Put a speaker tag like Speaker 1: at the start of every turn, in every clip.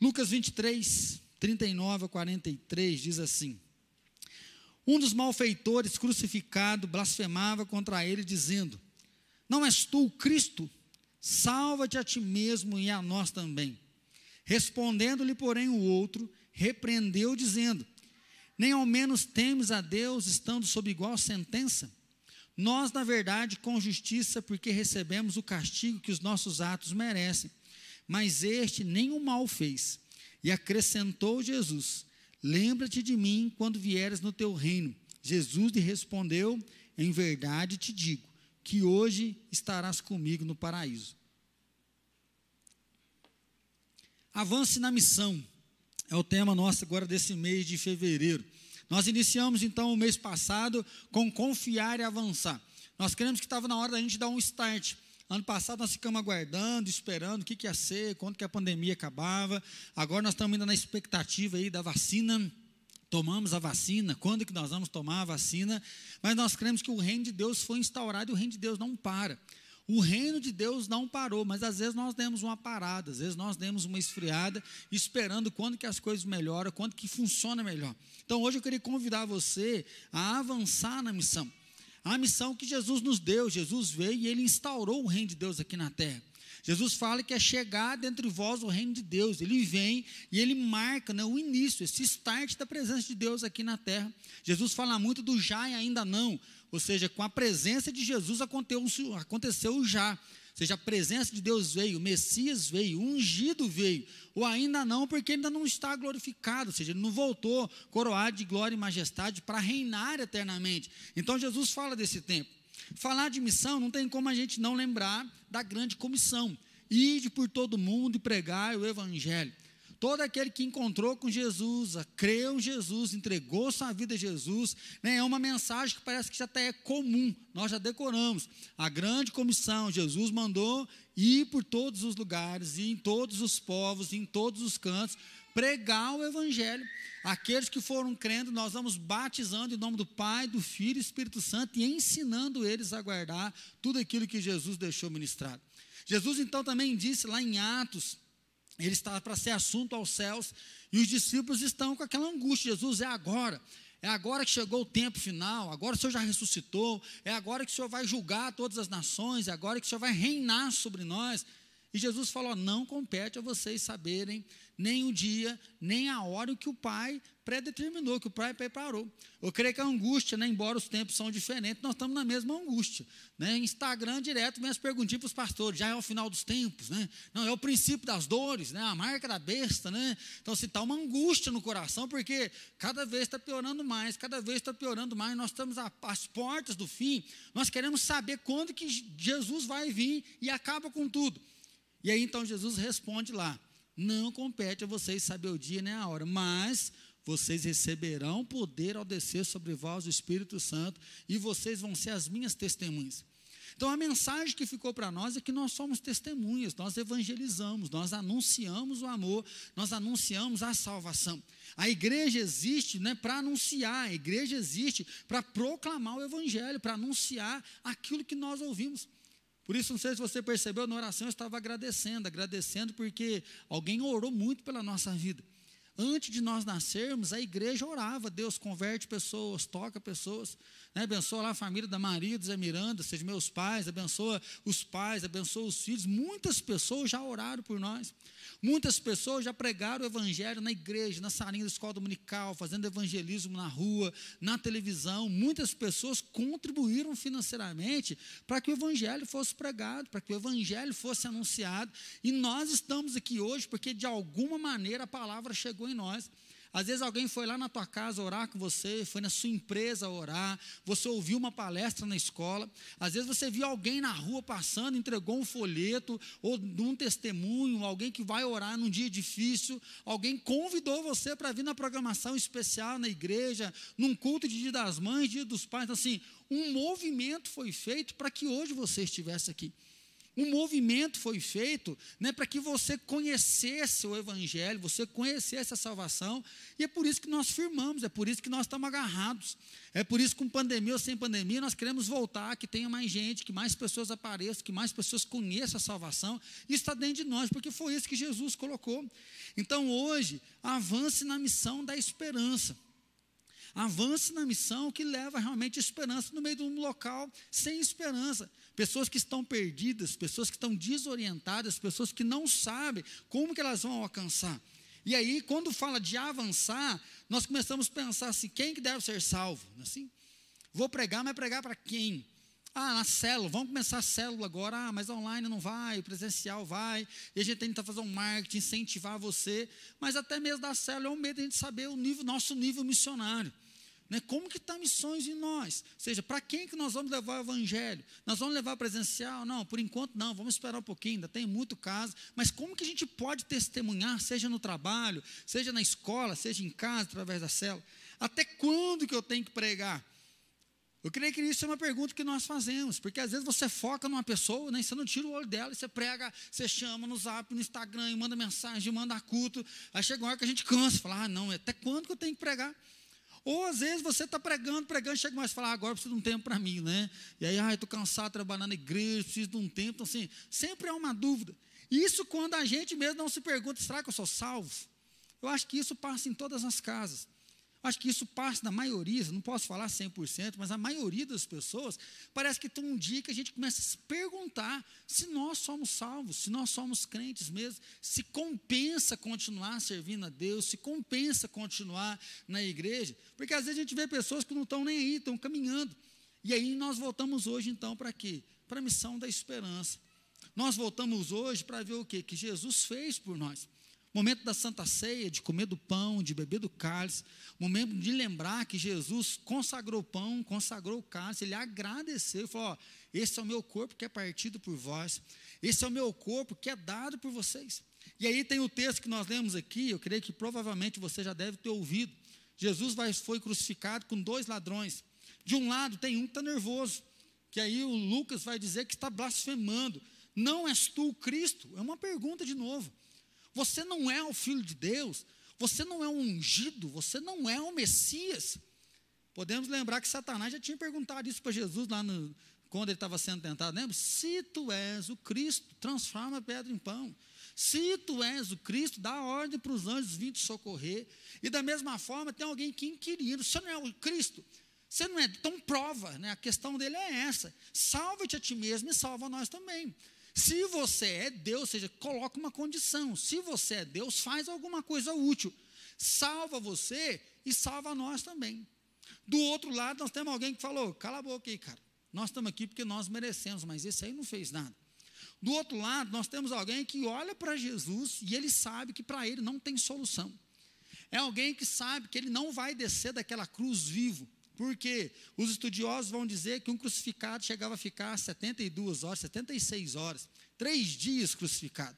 Speaker 1: Lucas 23, 39 a 43 diz assim: Um dos malfeitores crucificado blasfemava contra ele, dizendo: Não és tu o Cristo? Salva-te a ti mesmo e a nós também. Respondendo-lhe, porém, o outro, repreendeu, dizendo: Nem ao menos temes a Deus, estando sob igual sentença? Nós, na verdade, com justiça, porque recebemos o castigo que os nossos atos merecem. Mas este nem o mal fez. E acrescentou Jesus: Lembra-te de mim quando vieres no teu reino. Jesus lhe respondeu: Em verdade te digo que hoje estarás comigo no paraíso. Avance na missão é o tema nosso agora desse mês de fevereiro. Nós iniciamos então o mês passado com confiar e avançar. Nós queremos que estava na hora da gente dar um start. Ano passado nós ficamos aguardando, esperando o que, que ia ser, quando que a pandemia acabava. Agora nós estamos ainda na expectativa aí da vacina. Tomamos a vacina, quando que nós vamos tomar a vacina? Mas nós cremos que o reino de Deus foi instaurado e o reino de Deus não para. O reino de Deus não parou, mas às vezes nós demos uma parada, às vezes nós demos uma esfriada, esperando quando que as coisas melhoram, quando que funciona melhor. Então hoje eu queria convidar você a avançar na missão. A missão que Jesus nos deu, Jesus veio e ele instaurou o reino de Deus aqui na terra. Jesus fala que é chegar dentre vós o reino de Deus. Ele vem e ele marca né, o início, esse start da presença de Deus aqui na terra. Jesus fala muito do já e ainda não. Ou seja, com a presença de Jesus aconteceu, aconteceu o já. Seja, a presença de Deus veio, o Messias veio, o ungido veio, ou ainda não, porque ainda não está glorificado, ou seja, ele não voltou coroado de glória e majestade para reinar eternamente. Então Jesus fala desse tempo. Falar de missão não tem como a gente não lembrar da grande comissão: ide por todo mundo e pregar o evangelho. Todo aquele que encontrou com Jesus, creu em Jesus, entregou sua vida a Jesus, né, é uma mensagem que parece que já até é comum, nós já decoramos. A grande comissão, Jesus mandou ir por todos os lugares, e em todos os povos, em todos os cantos, pregar o Evangelho. Aqueles que foram crendo, nós vamos batizando em nome do Pai, do Filho e Espírito Santo e ensinando eles a guardar tudo aquilo que Jesus deixou ministrado. Jesus então também disse lá em Atos ele está para ser assunto aos céus, e os discípulos estão com aquela angústia: Jesus, é agora, é agora que chegou o tempo final, agora o Senhor já ressuscitou, é agora que o Senhor vai julgar todas as nações, é agora que o Senhor vai reinar sobre nós. E Jesus falou: não compete a vocês saberem nem o dia, nem a hora que o Pai predeterminou, que o Pai preparou. Eu creio que a angústia, né, embora os tempos são diferentes, nós estamos na mesma angústia. Né? Instagram direto vem as perguntinhas para os pastores, já é o final dos tempos, né? Não, é o princípio das dores, né? a marca da besta, né? Então, se está uma angústia no coração, porque cada vez está piorando mais, cada vez está piorando mais, nós estamos às portas do fim, nós queremos saber quando que Jesus vai vir e acaba com tudo. E aí então Jesus responde lá: Não compete a vocês saber o dia nem a hora, mas vocês receberão poder ao descer sobre vós o Espírito Santo, e vocês vão ser as minhas testemunhas. Então a mensagem que ficou para nós é que nós somos testemunhas, nós evangelizamos, nós anunciamos o amor, nós anunciamos a salvação. A igreja existe né, para anunciar, a igreja existe para proclamar o evangelho, para anunciar aquilo que nós ouvimos. Por isso, não sei se você percebeu, na oração eu estava agradecendo, agradecendo porque alguém orou muito pela nossa vida. Antes de nós nascermos, a igreja orava, Deus converte pessoas, toca pessoas, né? abençoa lá a família da Maria, do Zé Miranda, seja meus pais, abençoa os pais, abençoa os filhos. Muitas pessoas já oraram por nós. Muitas pessoas já pregaram o evangelho na igreja, na salinha da escola dominical, fazendo evangelismo na rua, na televisão. Muitas pessoas contribuíram financeiramente para que o evangelho fosse pregado, para que o evangelho fosse anunciado. E nós estamos aqui hoje porque de alguma maneira a palavra chegou em nós. Às vezes alguém foi lá na tua casa orar com você, foi na sua empresa orar, você ouviu uma palestra na escola, às vezes você viu alguém na rua passando, entregou um folheto ou um testemunho, alguém que vai orar num dia difícil, alguém convidou você para vir na programação especial na igreja, num culto de Dia das Mães, Dia dos Pais, então assim, um movimento foi feito para que hoje você estivesse aqui. Um movimento foi feito né, para que você conhecesse o Evangelho, você conhecesse a salvação, e é por isso que nós firmamos, é por isso que nós estamos agarrados. É por isso que com pandemia ou sem pandemia, nós queremos voltar, que tenha mais gente, que mais pessoas apareçam, que mais pessoas conheçam a salvação. Isso está dentro de nós, porque foi isso que Jesus colocou. Então hoje, avance na missão da esperança. Avance na missão que leva realmente esperança no meio de um local sem esperança. Pessoas que estão perdidas, pessoas que estão desorientadas, pessoas que não sabem como que elas vão alcançar. E aí, quando fala de avançar, nós começamos a pensar assim, quem que deve ser salvo? Assim, vou pregar, mas pregar para quem? Ah, na célula, vamos começar a célula agora, ah, mas online não vai, presencial vai, e a gente tenta fazer um marketing, incentivar você, mas até mesmo da célula é um medo de a gente saber o nível, nosso nível missionário. Né? Como que está missões em nós? Ou seja, para quem que nós vamos levar o evangelho? Nós vamos levar presencial? Não, por enquanto não, vamos esperar um pouquinho, ainda tem muito caso, mas como que a gente pode testemunhar, seja no trabalho, seja na escola, seja em casa, através da célula? Até quando que eu tenho que pregar? Eu creio que isso é uma pergunta que nós fazemos, porque às vezes você foca numa pessoa, né, você não tira o olho dela, você prega, você chama no zap, no Instagram, manda mensagem, manda culto, aí chega uma hora que a gente cansa, fala, ah, não, até quando que eu tenho que pregar? Ou às vezes você está pregando, pregando, chega mais e fala, ah, agora preciso de um tempo para mim, né? E aí, ah, estou cansado de trabalhar na igreja, preciso de um tempo. Então, assim, sempre há uma dúvida. Isso quando a gente mesmo não se pergunta, será que eu sou salvo? Eu acho que isso passa em todas as casas. Acho que isso passa da maioria, não posso falar 100%, mas a maioria das pessoas, parece que tem um dia que a gente começa a se perguntar se nós somos salvos, se nós somos crentes mesmo, se compensa continuar servindo a Deus, se compensa continuar na igreja, porque às vezes a gente vê pessoas que não estão nem aí, estão caminhando. E aí nós voltamos hoje então para quê? Para a missão da esperança. Nós voltamos hoje para ver o quê? Que Jesus fez por nós. Momento da Santa Ceia, de comer do pão, de beber do cálice. Momento de lembrar que Jesus consagrou o pão, consagrou o cálice. Ele agradeceu e falou: ó, Esse é o meu corpo que é partido por vós. Esse é o meu corpo que é dado por vocês. E aí tem o texto que nós lemos aqui. Eu creio que provavelmente você já deve ter ouvido. Jesus vai, foi crucificado com dois ladrões. De um lado tem um que está nervoso. Que aí o Lucas vai dizer que está blasfemando. Não és tu o Cristo? É uma pergunta de novo. Você não é o filho de Deus, você não é um ungido, você não é o Messias. Podemos lembrar que Satanás já tinha perguntado isso para Jesus lá no, quando ele estava sendo tentado. Lembra? Se tu és o Cristo, transforma a pedra em pão. Se tu és o Cristo, dá ordem para os anjos vir te socorrer. E da mesma forma, tem alguém que inquirindo: você não é o Cristo? Você não é? Então prova, né? A questão dele é essa: salva-te a ti mesmo e salva nós também. Se você é Deus, ou seja, coloca uma condição. Se você é Deus, faz alguma coisa útil. Salva você e salva nós também. Do outro lado, nós temos alguém que falou: cala a boca aí, cara. Nós estamos aqui porque nós merecemos, mas esse aí não fez nada. Do outro lado, nós temos alguém que olha para Jesus e ele sabe que para ele não tem solução. É alguém que sabe que ele não vai descer daquela cruz vivo. Porque os estudiosos vão dizer que um crucificado chegava a ficar 72 horas, 76 horas, três dias crucificado.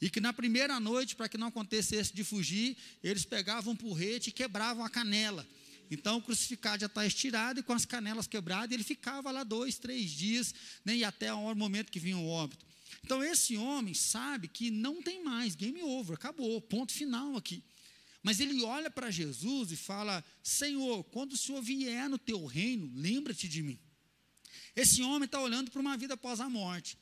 Speaker 1: E que na primeira noite, para que não acontecesse de fugir, eles pegavam um porrete e quebravam a canela. Então o crucificado já está estirado e com as canelas quebradas, ele ficava lá dois, três dias, né, e até o momento que vinha o óbito. Então esse homem sabe que não tem mais, game over, acabou, ponto final aqui. Mas ele olha para Jesus e fala: Senhor, quando o Senhor vier no teu reino, lembra-te de mim. Esse homem está olhando para uma vida após a morte.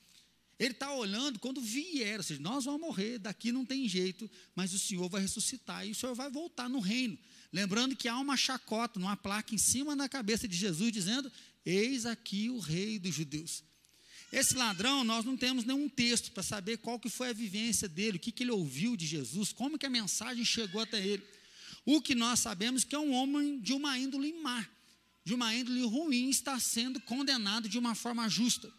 Speaker 1: Ele está olhando quando vier, ou seja, nós vamos morrer, daqui não tem jeito, mas o Senhor vai ressuscitar e o Senhor vai voltar no reino. Lembrando que há uma chacota, uma placa em cima da cabeça de Jesus dizendo: Eis aqui o rei dos judeus. Esse ladrão, nós não temos nenhum texto para saber qual que foi a vivência dele, o que, que ele ouviu de Jesus, como que a mensagem chegou até ele. O que nós sabemos que é um homem de uma índole má, de uma índole ruim, está sendo condenado de uma forma justa.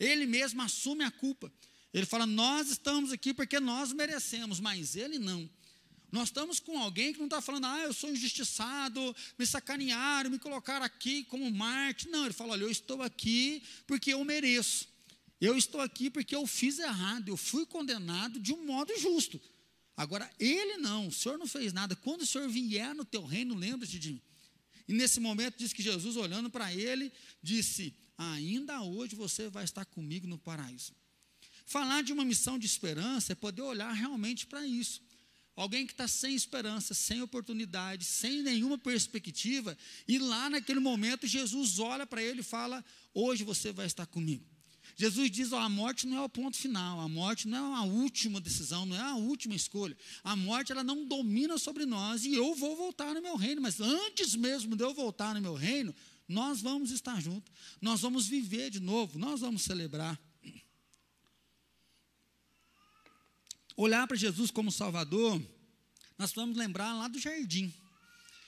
Speaker 1: Ele mesmo assume a culpa. Ele fala: Nós estamos aqui porque nós merecemos, mas ele não. Nós estamos com alguém que não está falando, ah, eu sou injustiçado, me sacanearam, me colocaram aqui como Marte. Não, ele fala, olha, eu estou aqui porque eu mereço. Eu estou aqui porque eu fiz errado, eu fui condenado de um modo justo. Agora, ele não, o Senhor não fez nada. Quando o Senhor vier no teu reino, lembra-te de mim. E nesse momento diz que Jesus, olhando para ele, disse: Ainda hoje você vai estar comigo no paraíso. Falar de uma missão de esperança é poder olhar realmente para isso. Alguém que está sem esperança, sem oportunidade, sem nenhuma perspectiva, e lá naquele momento Jesus olha para ele e fala: Hoje você vai estar comigo. Jesus diz: a morte não é o ponto final, a morte não é a última decisão, não é a última escolha. A morte ela não domina sobre nós e eu vou voltar no meu reino, mas antes mesmo de eu voltar no meu reino, nós vamos estar juntos, nós vamos viver de novo, nós vamos celebrar. Olhar para Jesus como Salvador, nós vamos lembrar lá do jardim.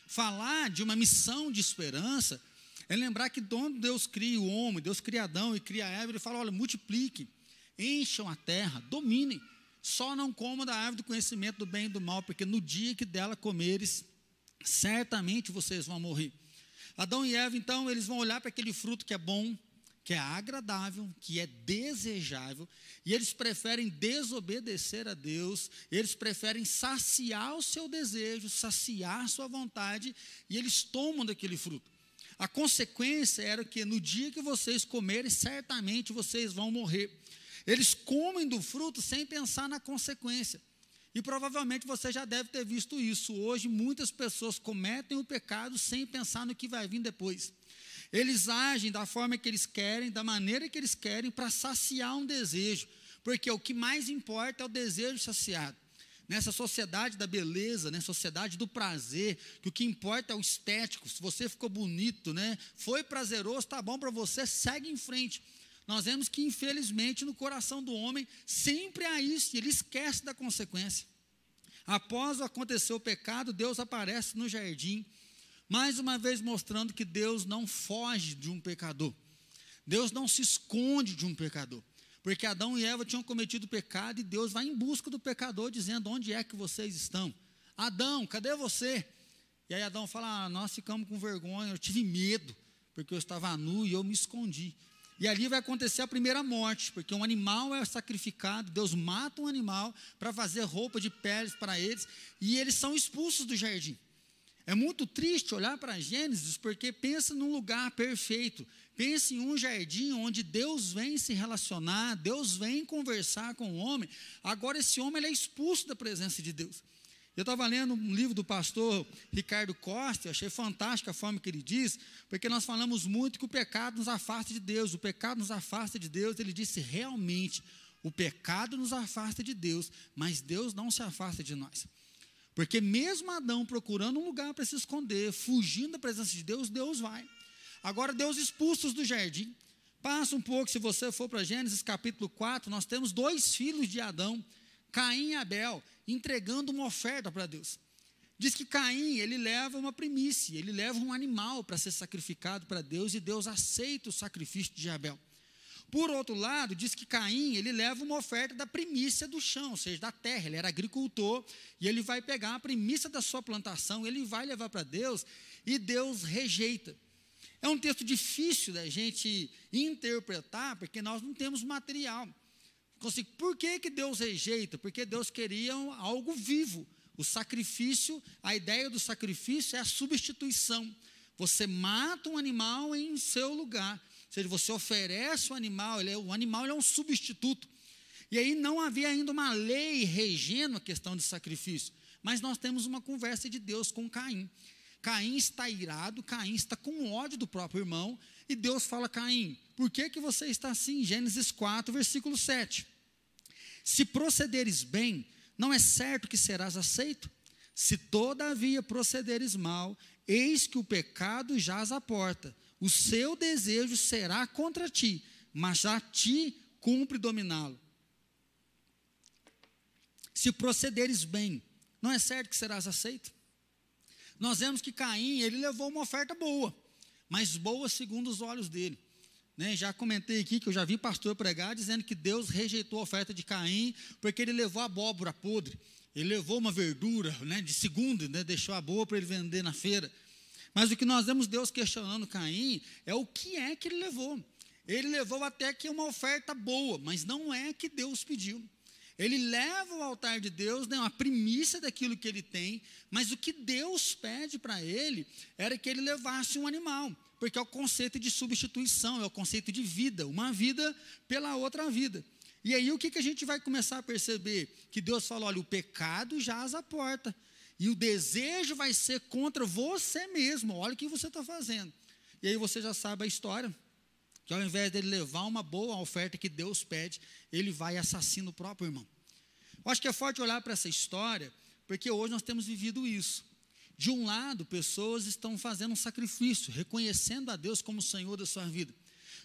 Speaker 1: Falar de uma missão de esperança é lembrar que quando Deus cria o homem, Deus cria Adão e cria Eva, ele fala: olha, multiplique, encham a terra, dominem, só não comam da árvore do conhecimento do bem e do mal, porque no dia que dela comeres, certamente vocês vão morrer. Adão e Eva, então, eles vão olhar para aquele fruto que é bom, que é agradável, que é desejável, e eles preferem desobedecer a Deus, eles preferem saciar o seu desejo, saciar a sua vontade, e eles tomam daquele fruto. A consequência era que no dia que vocês comerem, certamente vocês vão morrer. Eles comem do fruto sem pensar na consequência. E provavelmente você já deve ter visto isso. Hoje, muitas pessoas cometem o pecado sem pensar no que vai vir depois. Eles agem da forma que eles querem, da maneira que eles querem, para saciar um desejo, porque o que mais importa é o desejo saciado. Nessa sociedade da beleza, né, sociedade do prazer, que o que importa é o estético. Se você ficou bonito, né, foi prazeroso, está bom para você, segue em frente. Nós vemos que, infelizmente, no coração do homem sempre há isso, e ele esquece da consequência. Após acontecer o pecado, Deus aparece no jardim mais uma vez mostrando que Deus não foge de um pecador. Deus não se esconde de um pecador. Porque Adão e Eva tinham cometido pecado e Deus vai em busca do pecador, dizendo: Onde é que vocês estão? Adão, cadê você? E aí Adão fala: ah, Nós ficamos com vergonha, eu tive medo, porque eu estava nu e eu me escondi. E ali vai acontecer a primeira morte, porque um animal é sacrificado, Deus mata um animal para fazer roupa de peles para eles, e eles são expulsos do jardim. É muito triste olhar para Gênesis, porque pensa num lugar perfeito. Pensa em um jardim onde Deus vem se relacionar, Deus vem conversar com o homem. Agora esse homem é expulso da presença de Deus. Eu estava lendo um livro do pastor Ricardo Costa, achei fantástica a forma que ele diz, porque nós falamos muito que o pecado nos afasta de Deus, o pecado nos afasta de Deus. Ele disse realmente, o pecado nos afasta de Deus, mas Deus não se afasta de nós. Porque mesmo Adão procurando um lugar para se esconder, fugindo da presença de Deus, Deus vai. Agora, Deus expulsa os do jardim. Passa um pouco, se você for para Gênesis capítulo 4, nós temos dois filhos de Adão, Caim e Abel, entregando uma oferta para Deus. Diz que Caim, ele leva uma primícia, ele leva um animal para ser sacrificado para Deus e Deus aceita o sacrifício de Abel. Por outro lado, diz que Caim, ele leva uma oferta da primícia do chão, ou seja, da terra. Ele era agricultor e ele vai pegar a primícia da sua plantação, ele vai levar para Deus e Deus rejeita. É um texto difícil da gente interpretar, porque nós não temos material. Assim, por que, que Deus rejeita? Porque Deus queria algo vivo. O sacrifício, a ideia do sacrifício é a substituição. Você mata um animal em seu lugar. Ou seja, você oferece o animal, ele é, o animal é um substituto. E aí não havia ainda uma lei regendo a questão de sacrifício. Mas nós temos uma conversa de Deus com Caim. Caim está irado, Caim está com ódio do próprio irmão, e Deus fala: Caim, por que, que você está assim? Gênesis 4, versículo 7. Se procederes bem, não é certo que serás aceito? Se todavia procederes mal, eis que o pecado jaz à porta o seu desejo será contra ti, mas a ti cumpre dominá-lo. Se procederes bem, não é certo que serás aceito? Nós vemos que Caim, ele levou uma oferta boa, mas boa segundo os olhos dele. Né, já comentei aqui que eu já vi pastor pregar dizendo que Deus rejeitou a oferta de Caim porque ele levou abóbora podre. Ele levou uma verdura né, de segunda, né, deixou a boa para ele vender na feira. Mas o que nós vemos Deus questionando Caim é o que é que ele levou. Ele levou até que uma oferta boa, mas não é que Deus pediu. Ele leva ao altar de Deus né, uma primícia daquilo que ele tem, mas o que Deus pede para ele era que ele levasse um animal, porque é o conceito de substituição, é o conceito de vida, uma vida pela outra vida. E aí o que, que a gente vai começar a perceber? Que Deus fala: olha, o pecado jaz à porta. E o desejo vai ser contra você mesmo. Olha o que você está fazendo. E aí você já sabe a história. Que ao invés dele levar uma boa oferta que Deus pede, ele vai e assassina o próprio irmão. Eu acho que é forte olhar para essa história, porque hoje nós temos vivido isso. De um lado, pessoas estão fazendo um sacrifício, reconhecendo a Deus como Senhor da sua vida.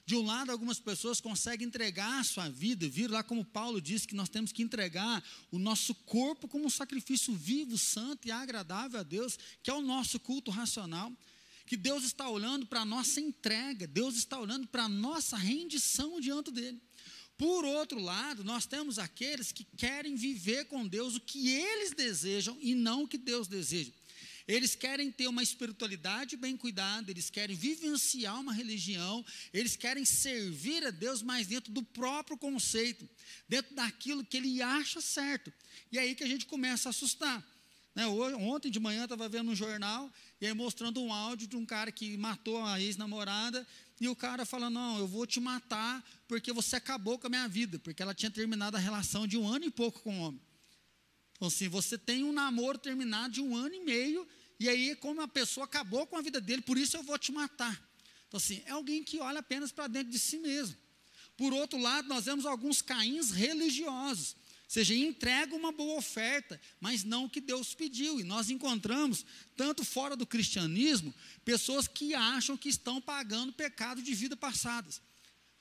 Speaker 1: De um lado, algumas pessoas conseguem entregar a sua vida, vir lá como Paulo disse que nós temos que entregar o nosso corpo como um sacrifício vivo, santo e agradável a Deus, que é o nosso culto racional. Que Deus está olhando para a nossa entrega, Deus está olhando para a nossa rendição diante dele. Por outro lado, nós temos aqueles que querem viver com Deus o que eles desejam e não o que Deus deseja. Eles querem ter uma espiritualidade bem cuidada, eles querem vivenciar uma religião, eles querem servir a Deus mais dentro do próprio conceito, dentro daquilo que ele acha certo. E é aí que a gente começa a assustar. Né, ontem de manhã estava vendo um jornal e aí mostrando um áudio de um cara que matou a ex-namorada e o cara falando: Não, eu vou te matar porque você acabou com a minha vida, porque ela tinha terminado a relação de um ano e pouco com o homem. Então, assim, você tem um namoro terminado de um ano e meio, e aí, como a pessoa acabou com a vida dele, por isso eu vou te matar. Então, assim, é alguém que olha apenas para dentro de si mesmo. Por outro lado, nós vemos alguns caíns religiosos, ou seja, entrega uma boa oferta, mas não o que Deus pediu. E nós encontramos, tanto fora do cristianismo, pessoas que acham que estão pagando pecado de vida passadas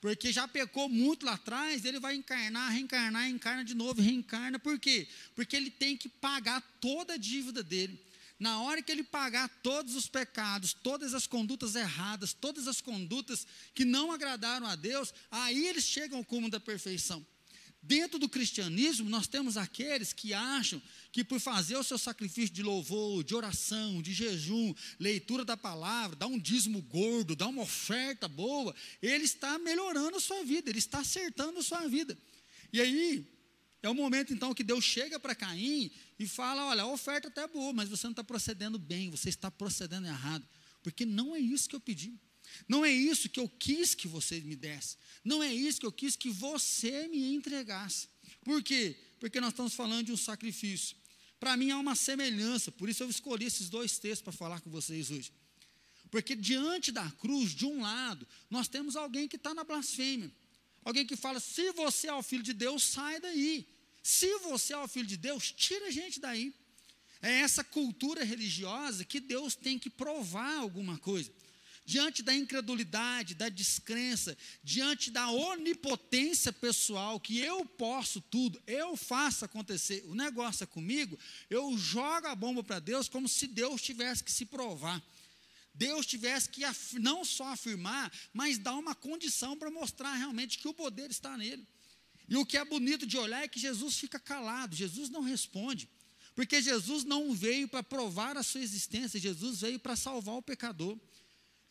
Speaker 1: porque já pecou muito lá atrás, ele vai encarnar, reencarnar, encarna de novo, reencarna. Por quê? Porque ele tem que pagar toda a dívida dele. Na hora que ele pagar todos os pecados, todas as condutas erradas, todas as condutas que não agradaram a Deus, aí eles chegam ao cume da perfeição. Dentro do cristianismo, nós temos aqueles que acham que por fazer o seu sacrifício de louvor, de oração, de jejum, leitura da palavra, dar um dízimo gordo, dar uma oferta boa, ele está melhorando a sua vida, ele está acertando a sua vida. E aí, é o momento então que Deus chega para Caim e fala: Olha, a oferta até é boa, mas você não está procedendo bem, você está procedendo errado, porque não é isso que eu pedi. Não é isso que eu quis que você me desse. Não é isso que eu quis que você me entregasse. Por quê? Porque nós estamos falando de um sacrifício. Para mim há uma semelhança, por isso eu escolhi esses dois textos para falar com vocês hoje. Porque diante da cruz, de um lado, nós temos alguém que está na blasfêmia. Alguém que fala: se você é o filho de Deus, sai daí. Se você é o filho de Deus, tira a gente daí. É essa cultura religiosa que Deus tem que provar alguma coisa diante da incredulidade, da descrença, diante da onipotência pessoal, que eu posso tudo, eu faço acontecer, o negócio é comigo, eu jogo a bomba para Deus como se Deus tivesse que se provar. Deus tivesse que não só afirmar, mas dar uma condição para mostrar realmente que o poder está nele. E o que é bonito de olhar é que Jesus fica calado, Jesus não responde. Porque Jesus não veio para provar a sua existência, Jesus veio para salvar o pecador.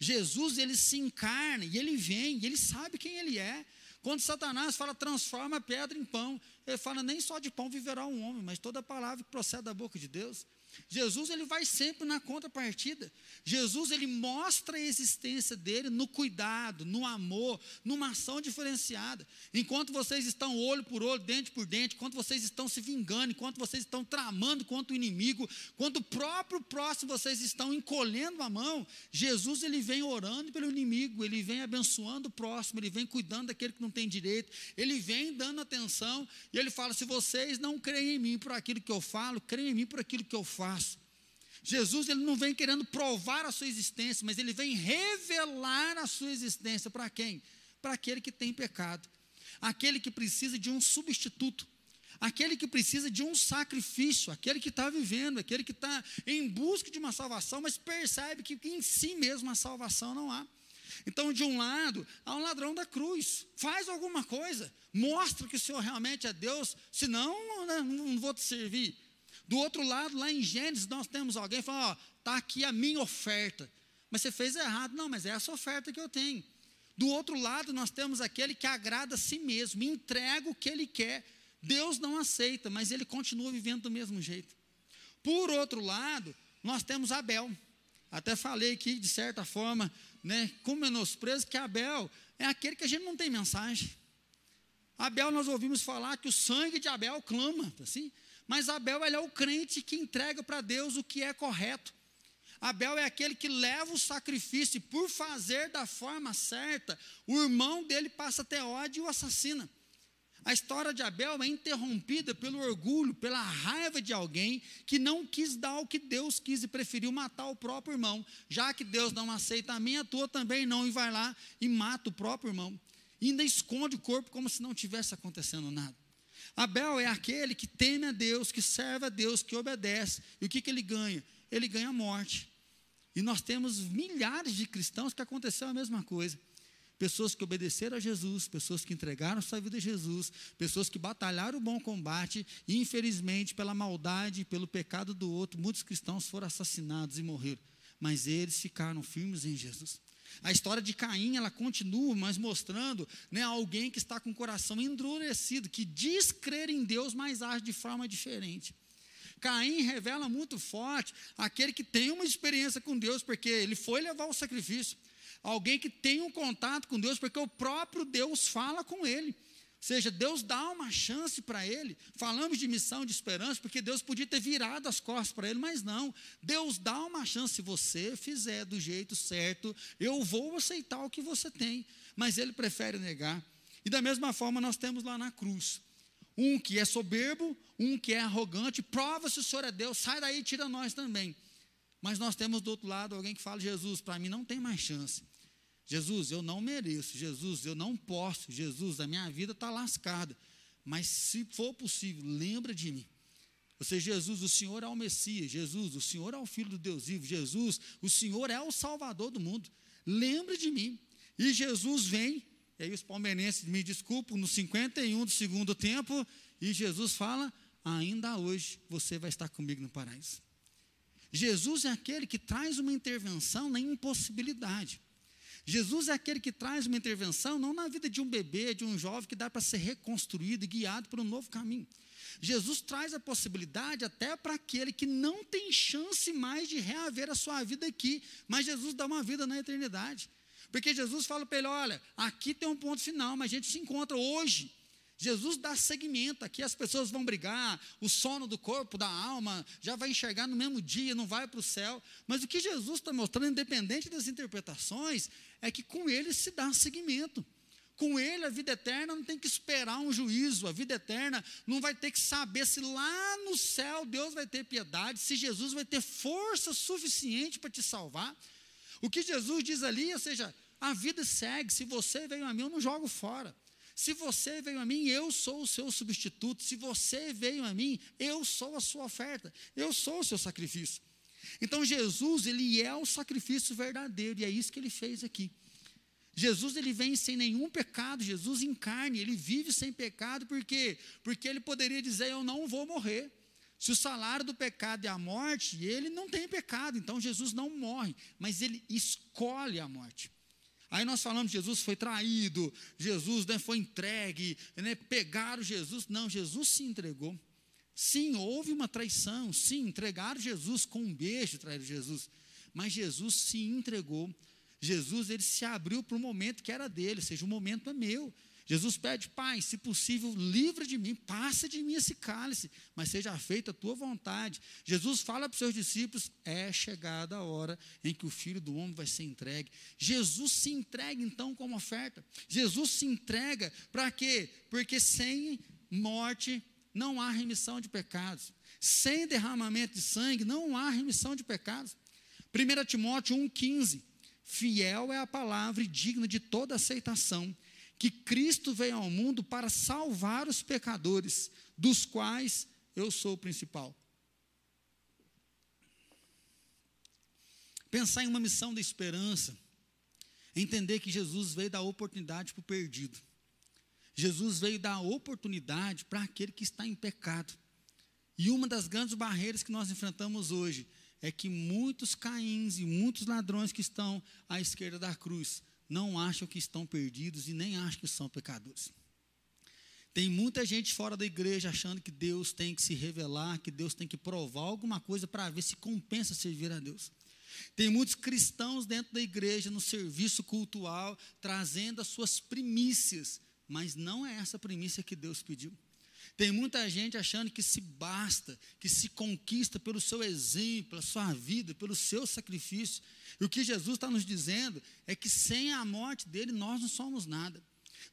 Speaker 1: Jesus, ele se encarna e ele vem, e ele sabe quem ele é. Quando Satanás fala transforma a pedra em pão, ele fala nem só de pão viverá um homem, mas toda palavra que procede da boca de Deus. Jesus ele vai sempre na contrapartida. Jesus ele mostra a existência dele no cuidado, no amor, numa ação diferenciada. Enquanto vocês estão olho por olho, dente por dente, enquanto vocês estão se vingando, enquanto vocês estão tramando contra o inimigo, quando o próprio próximo vocês estão encolhendo a mão, Jesus ele vem orando pelo inimigo, ele vem abençoando o próximo, ele vem cuidando daquele que não tem direito, ele vem dando atenção e ele fala: se vocês não creem em mim por aquilo que eu falo, creem em mim por aquilo que eu faço faço. Jesus ele não vem querendo provar a sua existência, mas ele vem revelar a sua existência para quem? Para aquele que tem pecado, aquele que precisa de um substituto, aquele que precisa de um sacrifício, aquele que está vivendo, aquele que está em busca de uma salvação, mas percebe que em si mesmo a salvação não há. Então, de um lado, há um ladrão da cruz, faz alguma coisa, mostra que o Senhor realmente é Deus, senão não, não vou te servir. Do outro lado, lá em Gênesis, nós temos alguém que fala: Ó, está aqui a minha oferta. Mas você fez errado. Não, mas é essa oferta que eu tenho. Do outro lado, nós temos aquele que agrada a si mesmo, entrega o que ele quer. Deus não aceita, mas ele continua vivendo do mesmo jeito. Por outro lado, nós temos Abel. Até falei aqui, de certa forma, né, com menosprezo, que Abel é aquele que a gente não tem mensagem. Abel, nós ouvimos falar que o sangue de Abel clama, assim, mas Abel ele é o crente que entrega para Deus o que é correto. Abel é aquele que leva o sacrifício e, por fazer da forma certa, o irmão dele passa até ódio e o assassina. A história de Abel é interrompida pelo orgulho, pela raiva de alguém que não quis dar o que Deus quis e preferiu matar o próprio irmão. Já que Deus não aceita a minha, a tua também não, e vai lá e mata o próprio irmão. E ainda esconde o corpo como se não tivesse acontecendo nada. Abel é aquele que teme a Deus, que serve a Deus, que obedece. E o que, que ele ganha? Ele ganha a morte. E nós temos milhares de cristãos que aconteceu a mesma coisa pessoas que obedeceram a Jesus, pessoas que entregaram sua vida a Jesus, pessoas que batalharam o bom combate, e infelizmente, pela maldade, pelo pecado do outro, muitos cristãos foram assassinados e morreram, mas eles ficaram firmes em Jesus. A história de Caim, ela continua, mas mostrando né, alguém que está com o coração endurecido, que diz crer em Deus, mas age de forma diferente. Caim revela muito forte aquele que tem uma experiência com Deus, porque ele foi levar o sacrifício alguém que tem um contato com Deus, porque o próprio Deus fala com ele. Seja, Deus dá uma chance para ele. Falamos de missão de esperança, porque Deus podia ter virado as costas para ele, mas não. Deus dá uma chance. Se você fizer do jeito certo, eu vou aceitar o que você tem. Mas ele prefere negar. E da mesma forma, nós temos lá na cruz. Um que é soberbo, um que é arrogante, prova se o Senhor é Deus, sai daí e tira nós também. Mas nós temos do outro lado alguém que fala: Jesus, para mim não tem mais chance. Jesus, eu não mereço. Jesus, eu não posso. Jesus, a minha vida está lascada. Mas se for possível, lembra de mim. Seja, Jesus, o Senhor é o Messias. Jesus, o Senhor é o Filho do Deus vivo. Jesus, o Senhor é o Salvador do mundo. Lembra de mim. E Jesus vem, e aí os palmeirenses me desculpam, no 51 do segundo tempo, e Jesus fala: ainda hoje você vai estar comigo no paraíso. Jesus é aquele que traz uma intervenção na impossibilidade. Jesus é aquele que traz uma intervenção não na vida de um bebê, de um jovem que dá para ser reconstruído e guiado por um novo caminho. Jesus traz a possibilidade até para aquele que não tem chance mais de reaver a sua vida aqui, mas Jesus dá uma vida na eternidade. Porque Jesus fala para ele: olha, aqui tem um ponto final, mas a gente se encontra hoje. Jesus dá seguimento, aqui as pessoas vão brigar, o sono do corpo, da alma, já vai enxergar no mesmo dia, não vai para o céu. Mas o que Jesus está mostrando, independente das interpretações, é que com ele se dá seguimento. Com ele a vida eterna não tem que esperar um juízo, a vida eterna não vai ter que saber se lá no céu Deus vai ter piedade, se Jesus vai ter força suficiente para te salvar. O que Jesus diz ali, ou seja, a vida segue, se você veio a mim, eu não jogo fora. Se você veio a mim, eu sou o seu substituto. Se você veio a mim, eu sou a sua oferta. Eu sou o seu sacrifício. Então Jesus, ele é o sacrifício verdadeiro e é isso que ele fez aqui. Jesus ele vem sem nenhum pecado, Jesus encarne, ele vive sem pecado, por quê? Porque ele poderia dizer: Eu não vou morrer. Se o salário do pecado é a morte, ele não tem pecado, então Jesus não morre, mas ele escolhe a morte. Aí nós falamos, Jesus foi traído, Jesus né, foi entregue, né, pegaram Jesus. Não, Jesus se entregou. Sim, houve uma traição. Sim, entregaram Jesus com um beijo, traíram Jesus. Mas Jesus se entregou. Jesus ele se abriu para o momento que era dele, ou seja, o momento é meu. Jesus pede, Pai, se possível, livra de mim, passa de mim esse cálice, mas seja feita a tua vontade. Jesus fala para os seus discípulos: é chegada a hora em que o filho do homem vai ser entregue. Jesus se entrega então como oferta. Jesus se entrega para quê? Porque sem morte não há remissão de pecados. Sem derramamento de sangue não há remissão de pecados. 1 Timóteo 1,15: Fiel é a palavra e digna de toda aceitação que Cristo veio ao mundo para salvar os pecadores, dos quais eu sou o principal. Pensar em uma missão da esperança, entender que Jesus veio dar oportunidade para o perdido. Jesus veio dar oportunidade para aquele que está em pecado. E uma das grandes barreiras que nós enfrentamos hoje é que muitos caíns e muitos ladrões que estão à esquerda da cruz não acham que estão perdidos e nem acham que são pecadores. Tem muita gente fora da igreja achando que Deus tem que se revelar, que Deus tem que provar alguma coisa para ver se compensa servir a Deus. Tem muitos cristãos dentro da igreja, no serviço cultual, trazendo as suas primícias, mas não é essa a premissa que Deus pediu. Tem muita gente achando que se basta, que se conquista pelo seu exemplo, pela sua vida, pelo seu sacrifício. E o que Jesus está nos dizendo é que sem a morte dele nós não somos nada.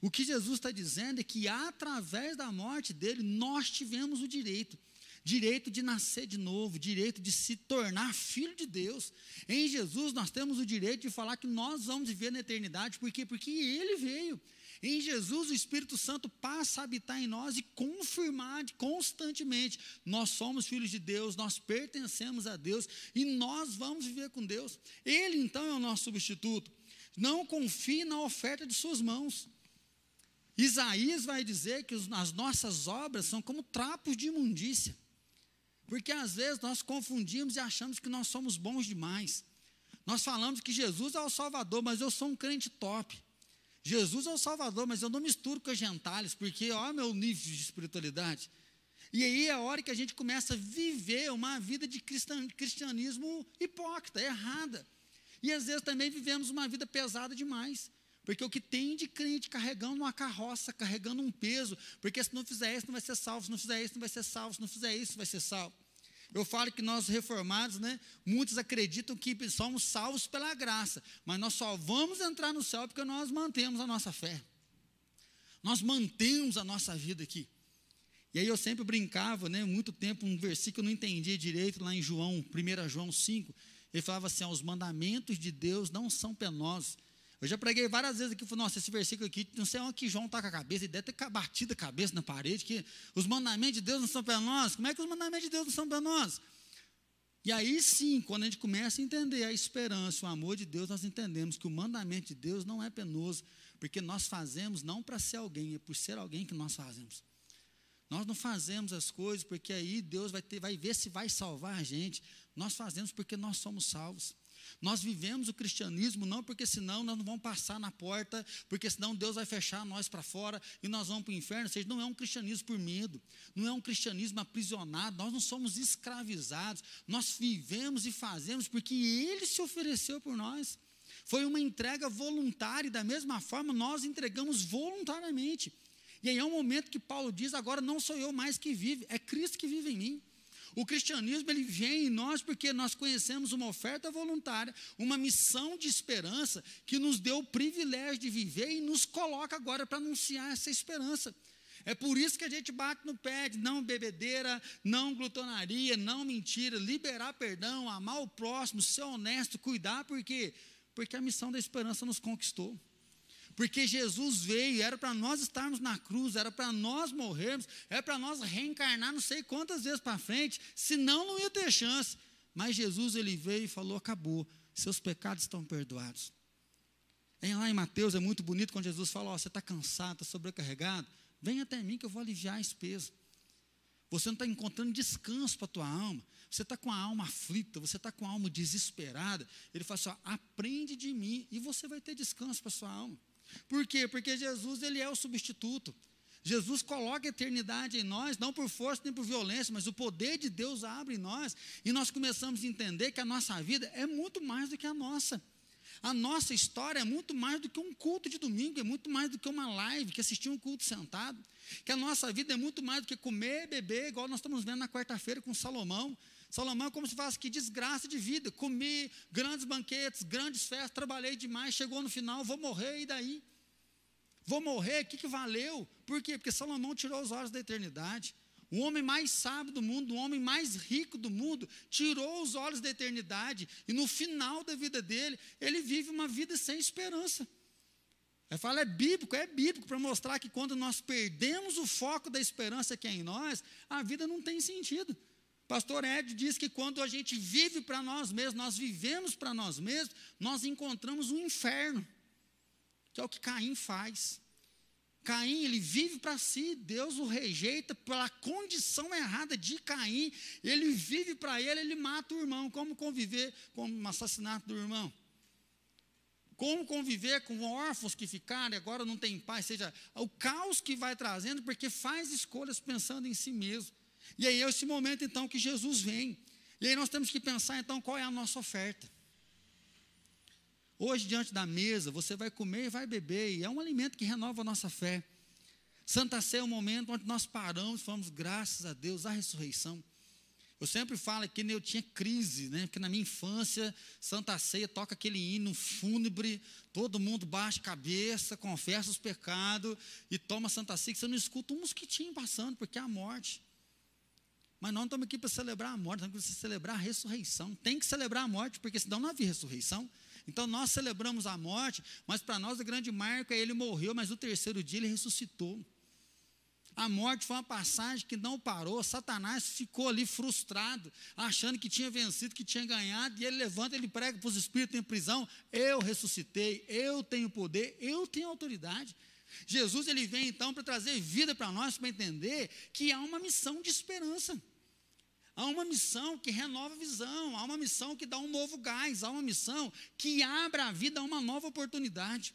Speaker 1: O que Jesus está dizendo é que através da morte dele nós tivemos o direito direito de nascer de novo, direito de se tornar filho de Deus. Em Jesus nós temos o direito de falar que nós vamos viver na eternidade, por quê? Porque ele veio. Em Jesus, o Espírito Santo passa a habitar em nós e confirmar constantemente: nós somos filhos de Deus, nós pertencemos a Deus e nós vamos viver com Deus. Ele, então, é o nosso substituto. Não confie na oferta de suas mãos. Isaías vai dizer que as nossas obras são como trapos de imundícia. Porque às vezes nós confundimos e achamos que nós somos bons demais. Nós falamos que Jesus é o Salvador, mas eu sou um crente top. Jesus é o Salvador, mas eu não misturo com os gentalhos, porque olha meu nível de espiritualidade. E aí é a hora que a gente começa a viver uma vida de cristianismo hipócrita, errada. E às vezes também vivemos uma vida pesada demais. Porque o que tem de crente carregando uma carroça, carregando um peso, porque se não fizer isso, não vai ser salvo, se não fizer isso, não vai ser salvo, se não fizer isso, vai ser salvo. Eu falo que nós reformados, né, muitos acreditam que somos salvos pela graça, mas nós só vamos entrar no céu porque nós mantemos a nossa fé. Nós mantemos a nossa vida aqui. E aí eu sempre brincava, né, muito tempo, um versículo eu não entendia direito, lá em João, 1 João 5, ele falava assim: os mandamentos de Deus não são penosos, eu já preguei várias vezes aqui, falei, nossa, esse versículo aqui, não sei onde que João está com a cabeça, ele deve ter batido a cabeça na parede, que os mandamentos de Deus não são para nós. Como é que os mandamentos de Deus não são para nós? E aí sim, quando a gente começa a entender a esperança, o amor de Deus, nós entendemos que o mandamento de Deus não é penoso, porque nós fazemos não para ser alguém, é por ser alguém que nós fazemos. Nós não fazemos as coisas porque aí Deus vai, ter, vai ver se vai salvar a gente. Nós fazemos porque nós somos salvos. Nós vivemos o cristianismo não porque senão nós não vamos passar na porta, porque senão Deus vai fechar nós para fora e nós vamos para o inferno. Ou seja, não é um cristianismo por medo, não é um cristianismo aprisionado, nós não somos escravizados, nós vivemos e fazemos porque Ele se ofereceu por nós. Foi uma entrega voluntária e da mesma forma nós entregamos voluntariamente. E aí é um momento que Paulo diz: agora não sou eu mais que vive, é Cristo que vive em mim. O cristianismo ele vem em nós porque nós conhecemos uma oferta voluntária, uma missão de esperança que nos deu o privilégio de viver e nos coloca agora para anunciar essa esperança. É por isso que a gente bate no pé de não bebedeira, não glutonaria, não mentira, liberar perdão, amar o próximo, ser honesto, cuidar, por quê? Porque a missão da esperança nos conquistou. Porque Jesus veio, era para nós estarmos na cruz, era para nós morrermos, era para nós reencarnar não sei quantas vezes para frente, senão não ia ter chance. Mas Jesus ele veio e falou: acabou, seus pecados estão perdoados. E lá em Mateus é muito bonito quando Jesus fala: oh, você está cansado, está sobrecarregado, vem até mim que eu vou aliviar esse peso. Você não está encontrando descanso para a tua alma. Você está com a alma aflita, você está com a alma desesperada. Ele fala assim: aprende de mim e você vai ter descanso para a sua alma. Por quê? Porque Jesus ele é o substituto. Jesus coloca a eternidade em nós, não por força nem por violência, mas o poder de Deus abre em nós, e nós começamos a entender que a nossa vida é muito mais do que a nossa. A nossa história é muito mais do que um culto de domingo, é muito mais do que uma live, que assistir um culto sentado. Que a nossa vida é muito mais do que comer, beber, igual nós estamos vendo na quarta-feira com Salomão. Salomão é como se falasse que desgraça de vida. Comi grandes banquetes, grandes festas, trabalhei demais, chegou no final, vou morrer, e daí? Vou morrer, o que, que valeu? Por quê? Porque Salomão tirou os olhos da eternidade. O homem mais sábio do mundo, o homem mais rico do mundo, tirou os olhos da eternidade e no final da vida dele, ele vive uma vida sem esperança. Eu falo, é bíblico, é bíblico para mostrar que quando nós perdemos o foco da esperança que é em nós, a vida não tem sentido. Pastor Ed diz que quando a gente vive para nós mesmos, nós vivemos para nós mesmos, nós encontramos um inferno, que é o que Caim faz. Caim, ele vive para si, Deus o rejeita pela condição errada de Caim, ele vive para ele, ele mata o irmão. Como conviver com o assassinato do irmão? Como conviver com órfãos que ficaram e agora não tem pai? Seja, o caos que vai trazendo, porque faz escolhas pensando em si mesmo. E aí é esse momento então que Jesus vem. E aí nós temos que pensar então qual é a nossa oferta. Hoje, diante da mesa, você vai comer e vai beber, e é um alimento que renova a nossa fé. Santa Ceia é o momento onde nós paramos e falamos, graças a Deus, a ressurreição. Eu sempre falo que eu tinha crise, né? Porque na minha infância, Santa Ceia toca aquele hino fúnebre, todo mundo baixa a cabeça, confessa os pecados e toma Santa Ceia, que você não escuta um mosquitinho passando, porque é a morte. Mas nós não estamos aqui para celebrar a morte, estamos aqui para celebrar a ressurreição. Tem que celebrar a morte, porque senão não havia ressurreição. Então nós celebramos a morte, mas para nós o grande marco é ele morreu, mas no terceiro dia ele ressuscitou. A morte foi uma passagem que não parou. Satanás ficou ali frustrado, achando que tinha vencido, que tinha ganhado, e ele levanta, ele prega para os espíritos em prisão: Eu ressuscitei, eu tenho poder, eu tenho autoridade. Jesus ele vem então para trazer vida para nós, para entender que há uma missão de esperança. Há uma missão que renova a visão, há uma missão que dá um novo gás, há uma missão que abre a vida a uma nova oportunidade.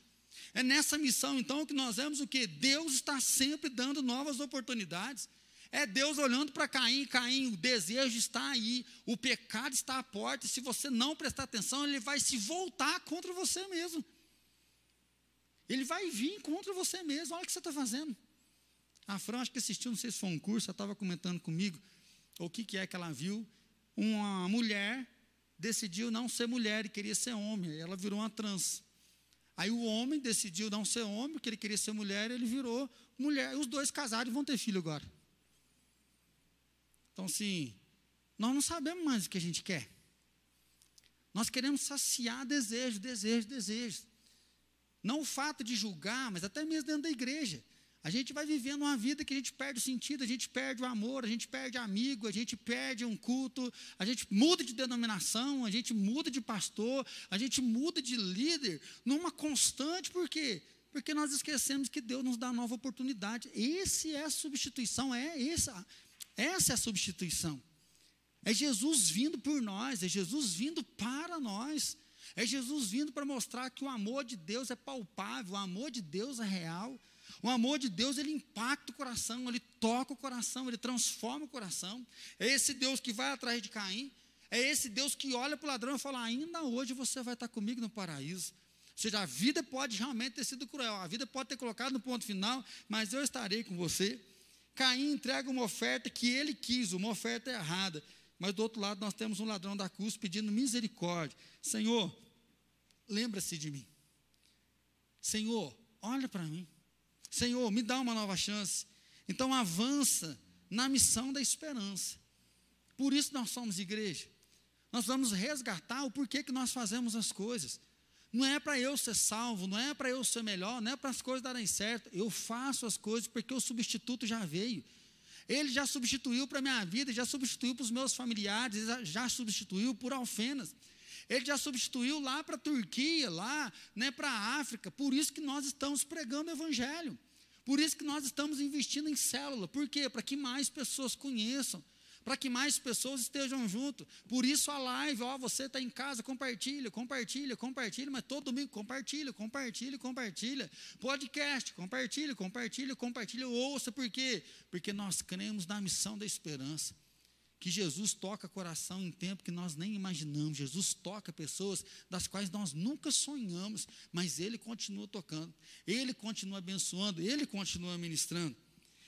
Speaker 1: É nessa missão, então, que nós vemos o que? Deus está sempre dando novas oportunidades. É Deus olhando para Caim, Caim, o desejo está aí, o pecado está à porta, e se você não prestar atenção, ele vai se voltar contra você mesmo. Ele vai vir contra você mesmo, olha o que você está fazendo. A Fran, acho que assistiu, não sei se foi um curso, ela estava comentando comigo, o que, que é que ela viu. Uma mulher decidiu não ser mulher e queria ser homem, ela virou uma trans. Aí o homem decidiu não ser homem, porque ele queria ser mulher, ele virou mulher. Os dois casaram e vão ter filho agora. Então, assim, nós não sabemos mais o que a gente quer. Nós queremos saciar desejo, desejo, desejo. Não o fato de julgar, mas até mesmo dentro da igreja. A gente vai vivendo uma vida que a gente perde o sentido, a gente perde o amor, a gente perde amigo, a gente perde um culto, a gente muda de denominação, a gente muda de pastor, a gente muda de líder numa constante, por quê? Porque nós esquecemos que Deus nos dá nova oportunidade. Esse é a substituição, é essa, essa é a substituição. É Jesus vindo por nós, é Jesus vindo para nós. É Jesus vindo para mostrar que o amor de Deus é palpável, o amor de Deus é real. O amor de Deus, ele impacta o coração, ele toca o coração, ele transforma o coração. É esse Deus que vai atrás de Caim, é esse Deus que olha para o ladrão e fala: ainda hoje você vai estar comigo no paraíso. Ou seja, a vida pode realmente ter sido cruel, a vida pode ter colocado no ponto final, mas eu estarei com você. Caim entrega uma oferta que ele quis, uma oferta errada. Mas do outro lado nós temos um ladrão da cruz pedindo misericórdia. Senhor, lembra-se de mim. Senhor, olha para mim. Senhor, me dá uma nova chance. Então avança na missão da esperança. Por isso nós somos igreja. Nós vamos resgatar o porquê que nós fazemos as coisas. Não é para eu ser salvo, não é para eu ser melhor, não é para as coisas darem certo. Eu faço as coisas porque o substituto já veio. Ele já substituiu para a minha vida, já substituiu para os meus familiares, já substituiu por Alfenas. Ele já substituiu lá para a Turquia, lá né, para a África. Por isso que nós estamos pregando o Evangelho. Por isso que nós estamos investindo em célula. Por quê? Para que mais pessoas conheçam. Para que mais pessoas estejam junto. Por isso a live, ó, você está em casa, compartilha, compartilha, compartilha, mas todo domingo compartilha, compartilha, compartilha. Podcast, compartilha, compartilha, compartilha, ouça, por quê? Porque nós cremos na missão da esperança que Jesus toca coração em tempo que nós nem imaginamos. Jesus toca pessoas das quais nós nunca sonhamos, mas Ele continua tocando, Ele continua abençoando, Ele continua ministrando.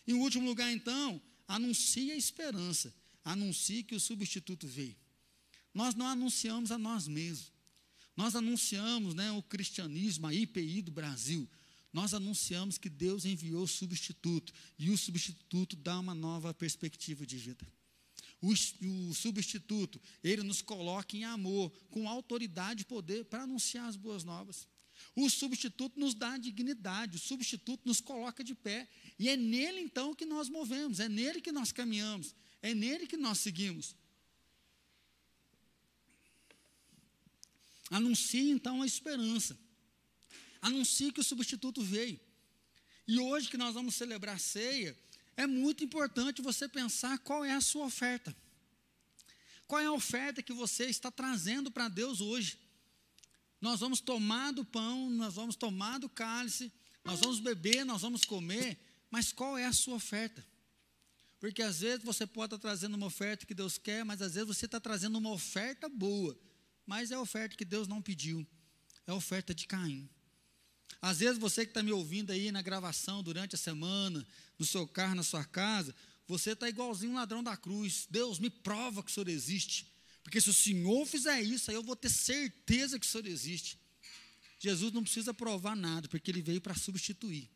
Speaker 1: Em último lugar, então, anuncie a esperança, anuncie que o substituto veio. Nós não anunciamos a nós mesmos, nós anunciamos né, o cristianismo, a IPI do Brasil. Nós anunciamos que Deus enviou o substituto, e o substituto dá uma nova perspectiva de vida o, o substituto, ele nos coloca em amor, com autoridade e poder para anunciar as boas novas. O substituto nos dá dignidade, o substituto nos coloca de pé, e é nele então que nós movemos, é nele que nós caminhamos, é nele que nós seguimos. Anuncie então a esperança, anuncie que o substituto veio. E hoje que nós vamos celebrar ceia, é muito importante você pensar qual é a sua oferta. Qual é a oferta que você está trazendo para Deus hoje? Nós vamos tomar do pão, nós vamos tomar do cálice, nós vamos beber, nós vamos comer, mas qual é a sua oferta? Porque às vezes você pode estar trazendo uma oferta que Deus quer, mas às vezes você está trazendo uma oferta boa, mas é a oferta que Deus não pediu, é a oferta de Caim. Às vezes você que está me ouvindo aí na gravação durante a semana, no seu carro, na sua casa, você está igualzinho um ladrão da cruz. Deus me prova que o Senhor existe. Porque se o Senhor fizer isso, aí eu vou ter certeza que o Senhor existe. Jesus não precisa provar nada, porque ele veio para substituir.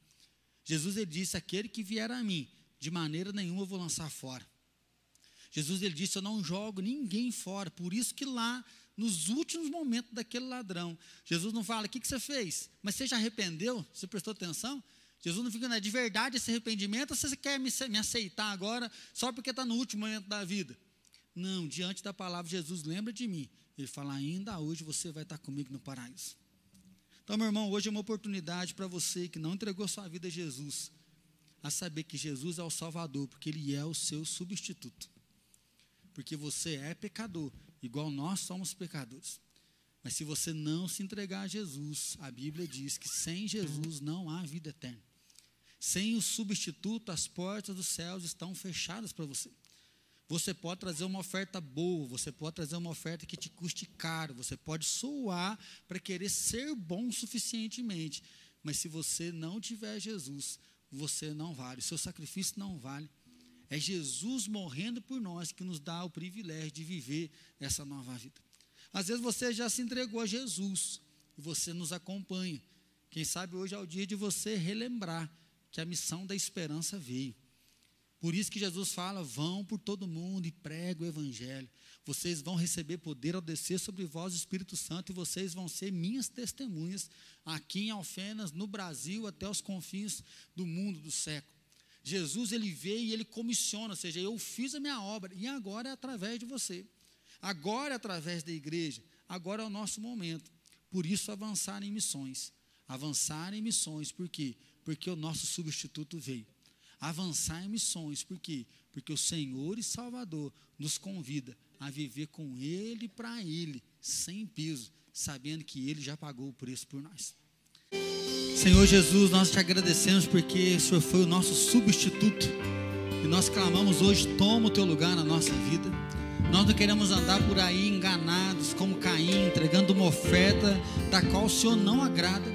Speaker 1: Jesus ele disse: aquele que vier a mim, de maneira nenhuma eu vou lançar fora. Jesus ele disse: eu não jogo ninguém fora. Por isso que lá, nos últimos momentos daquele ladrão, Jesus não fala: o que, que você fez? Mas você já arrependeu? Você prestou atenção? Jesus não fica, né, de verdade esse arrependimento, ou você quer me, me aceitar agora só porque está no último momento da vida? Não, diante da palavra, Jesus lembra de mim. Ele fala: ainda hoje você vai estar comigo no paraíso. Então, meu irmão, hoje é uma oportunidade para você que não entregou sua vida a Jesus, a saber que Jesus é o Salvador, porque Ele é o seu substituto. Porque você é pecador, igual nós somos pecadores. Mas se você não se entregar a Jesus, a Bíblia diz que sem Jesus não há vida eterna. Sem o substituto, as portas dos céus estão fechadas para você. Você pode trazer uma oferta boa, você pode trazer uma oferta que te custe caro, você pode soar para querer ser bom suficientemente, mas se você não tiver Jesus, você não vale, o seu sacrifício não vale. É Jesus morrendo por nós que nos dá o privilégio de viver essa nova vida. Às vezes você já se entregou a Jesus e você nos acompanha. Quem sabe hoje é o dia de você relembrar que a missão da esperança veio. Por isso que Jesus fala: vão por todo mundo e pregue o Evangelho. Vocês vão receber poder ao descer sobre vós o Espírito Santo e vocês vão ser minhas testemunhas aqui em Alfenas, no Brasil, até os confins do mundo, do século. Jesus, ele veio e ele comissiona, ou seja, eu fiz a minha obra e agora é através de você. Agora é através da igreja. Agora é o nosso momento. Por isso, avançar em missões. Avançar em missões, por quê? Porque o nosso substituto veio avançar em missões. Por quê? Porque o Senhor e Salvador nos convida a viver com Ele para Ele, sem peso, sabendo que Ele já pagou o preço por nós. Senhor Jesus, nós te agradecemos porque o Senhor foi o nosso substituto. E nós clamamos hoje, toma o teu lugar na nossa vida. Nós não queremos andar por aí enganados, como Caim, entregando uma oferta da qual o Senhor não agrada.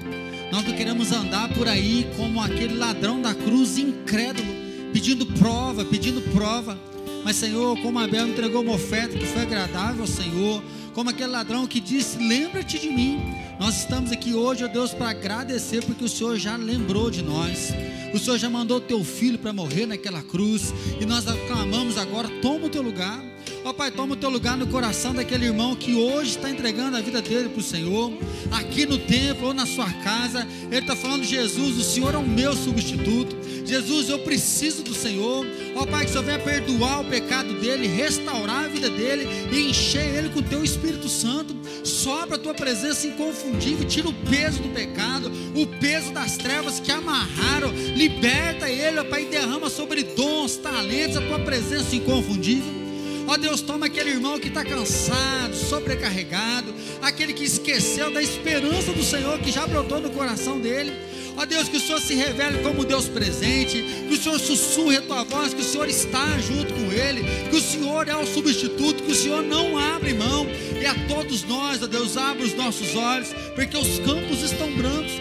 Speaker 1: Nós não queremos andar por aí como aquele ladrão da cruz incrédulo, pedindo prova, pedindo prova. Mas, Senhor, como Abel entregou uma oferta que foi agradável ao Senhor, como aquele ladrão que disse: Lembra-te de mim. Nós estamos aqui hoje, ó Deus, para agradecer, porque o Senhor já lembrou de nós. O Senhor já mandou teu filho para morrer naquela cruz, e nós clamamos agora: toma o teu lugar. Ó Pai, toma o teu lugar no coração daquele irmão que hoje está entregando a vida dele para o Senhor, aqui no templo ou na sua casa. Ele está falando: Jesus, o Senhor é o meu substituto. Jesus, eu preciso do Senhor. Ó Pai, que o Senhor venha perdoar o pecado dele, restaurar a vida dele e encher ele com o teu Espírito Santo. Sobra a tua presença inconfundível, tira o peso do pecado, o peso das trevas que amarraram, liberta ele, ó Pai, e derrama sobre dons, talentos, a tua presença inconfundível. Ó Deus, toma aquele irmão que está cansado, sobrecarregado, aquele que esqueceu da esperança do Senhor que já brotou no coração dele. Ó Deus, que o Senhor se revele como Deus presente, que o Senhor sussurre a tua voz, que o Senhor está junto com ele, que o Senhor é o substituto, que o Senhor não abre mão. E a todos nós, ó Deus, abre os nossos olhos, porque os campos estão brancos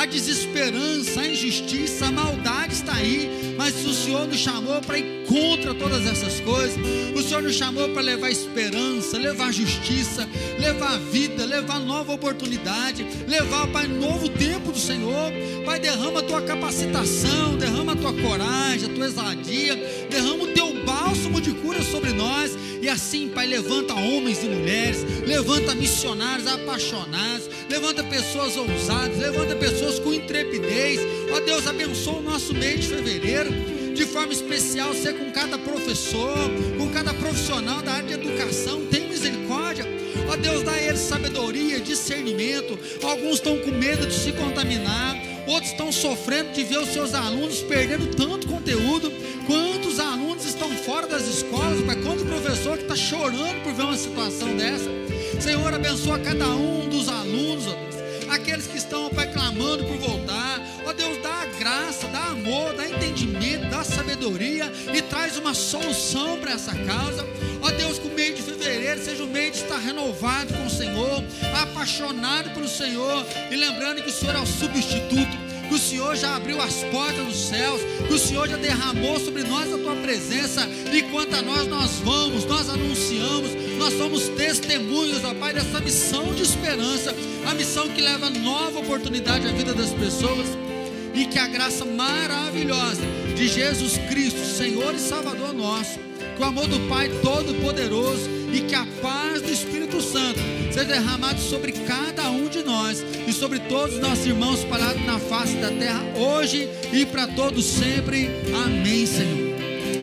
Speaker 1: a desesperança, a injustiça, a maldade está aí, mas o Senhor nos chamou para ir contra todas essas coisas. O Senhor nos chamou para levar esperança, levar justiça, levar vida, levar nova oportunidade, levar, Pai, novo tempo do Senhor. Pai, derrama a tua capacitação, derrama a tua coragem, a tua exadia, derrama o teu bálsamo de cura sobre nós. E assim, Pai, levanta homens e mulheres, levanta missionários apaixonados, levanta pessoas ousadas, levanta pessoas com intrepidez. Ó Deus, abençoa o nosso mês de fevereiro de forma especial, ser com cada professor, com cada profissional da área de educação. Tem misericórdia. Ó Deus, dá a eles sabedoria, discernimento. Alguns estão com medo de se contaminar, outros estão sofrendo de ver os seus alunos perdendo tanto conteúdo. Alunos estão fora das escolas? Pai, quanto professor que está chorando por ver uma situação dessa? Senhor, abençoa cada um dos alunos, ó Deus aqueles que estão, Pai, clamando por voltar. Ó Deus, dá graça, dá amor, dá entendimento, dá sabedoria e traz uma solução para essa causa. Ó Deus, com mês de fevereiro seja o mês de estar renovado com o Senhor, apaixonado pelo Senhor e lembrando que o Senhor é o substituto que o Senhor já abriu as portas dos céus, que o Senhor já derramou sobre nós a tua presença, e quanto a nós, nós vamos, nós anunciamos, nós somos testemunhos, ó Pai, dessa missão de esperança, a missão que leva nova oportunidade à vida das pessoas, e que a graça maravilhosa de Jesus Cristo, Senhor e Salvador nosso, o amor do Pai Todo-Poderoso e que a paz do Espírito Santo seja derramado sobre cada um de nós e sobre todos os nossos irmãos espalhados na face da terra, hoje e para todos sempre. Amém, Senhor.